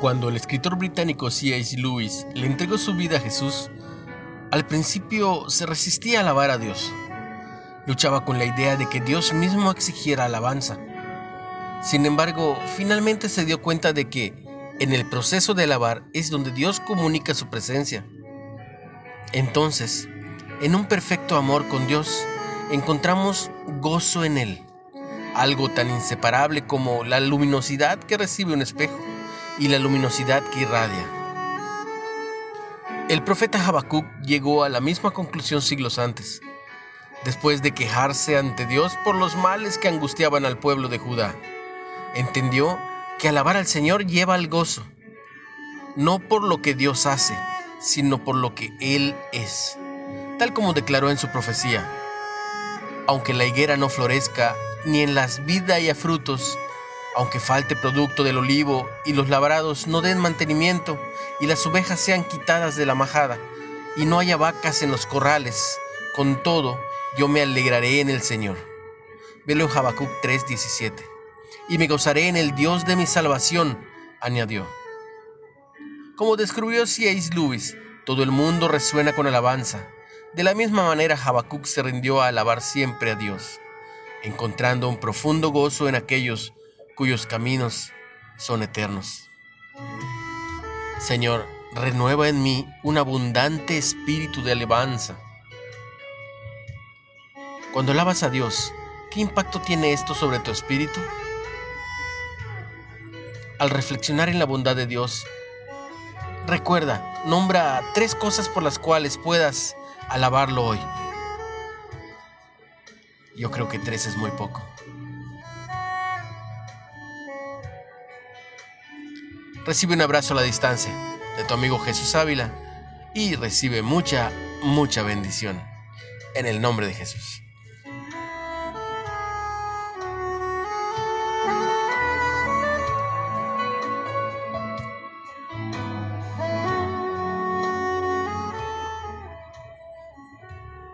Cuando el escritor británico C.H. Lewis le entregó su vida a Jesús, al principio se resistía a alabar a Dios. Luchaba con la idea de que Dios mismo exigiera alabanza. Sin embargo, finalmente se dio cuenta de que en el proceso de alabar es donde Dios comunica su presencia. Entonces, en un perfecto amor con Dios, encontramos gozo en Él, algo tan inseparable como la luminosidad que recibe un espejo y la luminosidad que irradia. El profeta Habacuc llegó a la misma conclusión siglos antes, después de quejarse ante Dios por los males que angustiaban al pueblo de Judá. Entendió que alabar al Señor lleva al gozo, no por lo que Dios hace, sino por lo que Él es, tal como declaró en su profecía. Aunque la higuera no florezca, ni en las vidas haya frutos, aunque falte producto del olivo y los labrados no den mantenimiento y las ovejas sean quitadas de la majada y no haya vacas en los corrales, con todo yo me alegraré en el Señor. Velo en Habacuc 3:17. Y me gozaré en el Dios de mi salvación, añadió. Como descubrió C.A. Lewis, todo el mundo resuena con alabanza. De la misma manera Habacuc se rindió a alabar siempre a Dios, encontrando un profundo gozo en aquellos cuyos caminos son eternos. Señor, renueva en mí un abundante espíritu de alabanza. Cuando alabas a Dios, ¿qué impacto tiene esto sobre tu espíritu? Al reflexionar en la bondad de Dios, recuerda, nombra tres cosas por las cuales puedas alabarlo hoy. Yo creo que tres es muy poco. Recibe un abrazo a la distancia de tu amigo Jesús Ávila y recibe mucha, mucha bendición. En el nombre de Jesús.